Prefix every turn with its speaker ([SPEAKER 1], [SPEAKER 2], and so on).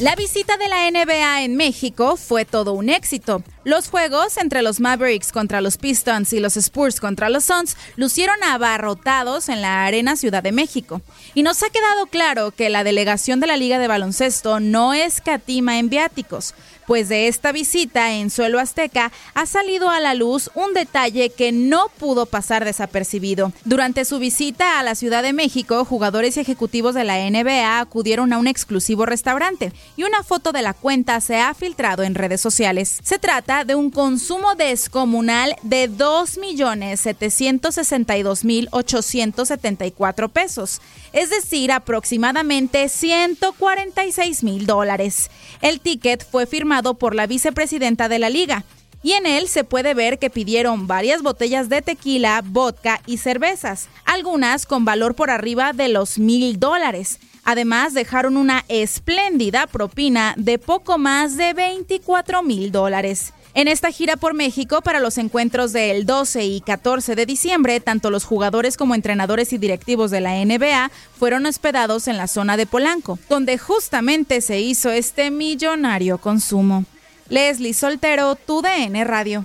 [SPEAKER 1] La visita de la NBA en México fue todo un éxito. Los juegos entre los Mavericks contra los Pistons y los Spurs contra los Suns lucieron abarrotados en la Arena Ciudad de México. Y nos ha quedado claro que la delegación de la Liga de Baloncesto no escatima en viáticos, pues de esta visita en suelo azteca ha salido a la luz un detalle que no pudo pasar desapercibido. Durante su visita a la Ciudad de México, jugadores y ejecutivos de la NBA acudieron a un exclusivo restaurante y una foto de la cuenta se ha filtrado en redes sociales. Se trata de un consumo descomunal de 2.762.874 pesos, es decir, aproximadamente 146 mil dólares. El ticket fue firmado por la vicepresidenta de la liga. Y en él se puede ver que pidieron varias botellas de tequila, vodka y cervezas, algunas con valor por arriba de los mil dólares. Además, dejaron una espléndida propina de poco más de 24 mil dólares. En esta gira por México para los encuentros del 12 y 14 de diciembre, tanto los jugadores como entrenadores y directivos de la NBA fueron hospedados en la zona de Polanco, donde justamente se hizo este millonario consumo. Leslie Soltero, tu DN Radio.